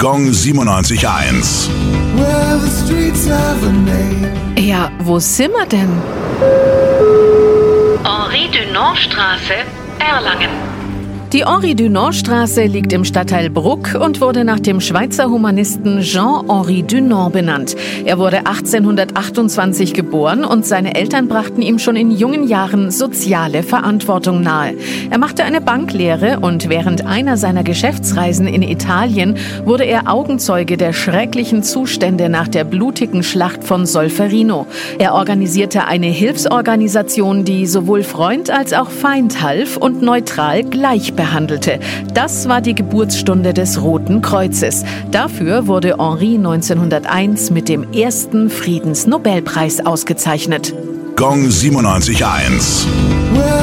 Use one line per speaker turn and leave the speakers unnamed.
Gong 97.1.
Well, the streets have a name.
Ja, wo sind wir denn?
Henri Dunant-Straße, Erlangen.
Die Henri-Dunant-Straße liegt im Stadtteil Bruck und wurde nach dem Schweizer Humanisten Jean-Henri Dunant benannt. Er wurde 1828 geboren und seine Eltern brachten ihm schon in jungen Jahren soziale Verantwortung nahe. Er machte eine Banklehre und während einer seiner Geschäftsreisen in Italien wurde er Augenzeuge der schrecklichen Zustände nach der blutigen Schlacht von Solferino. Er organisierte eine Hilfsorganisation, die sowohl Freund als auch Feind half und neutral gleich behandelte. Das war die Geburtsstunde des Roten Kreuzes. Dafür wurde Henri 1901 mit dem ersten Friedensnobelpreis ausgezeichnet.
Gong 97.1.
Well,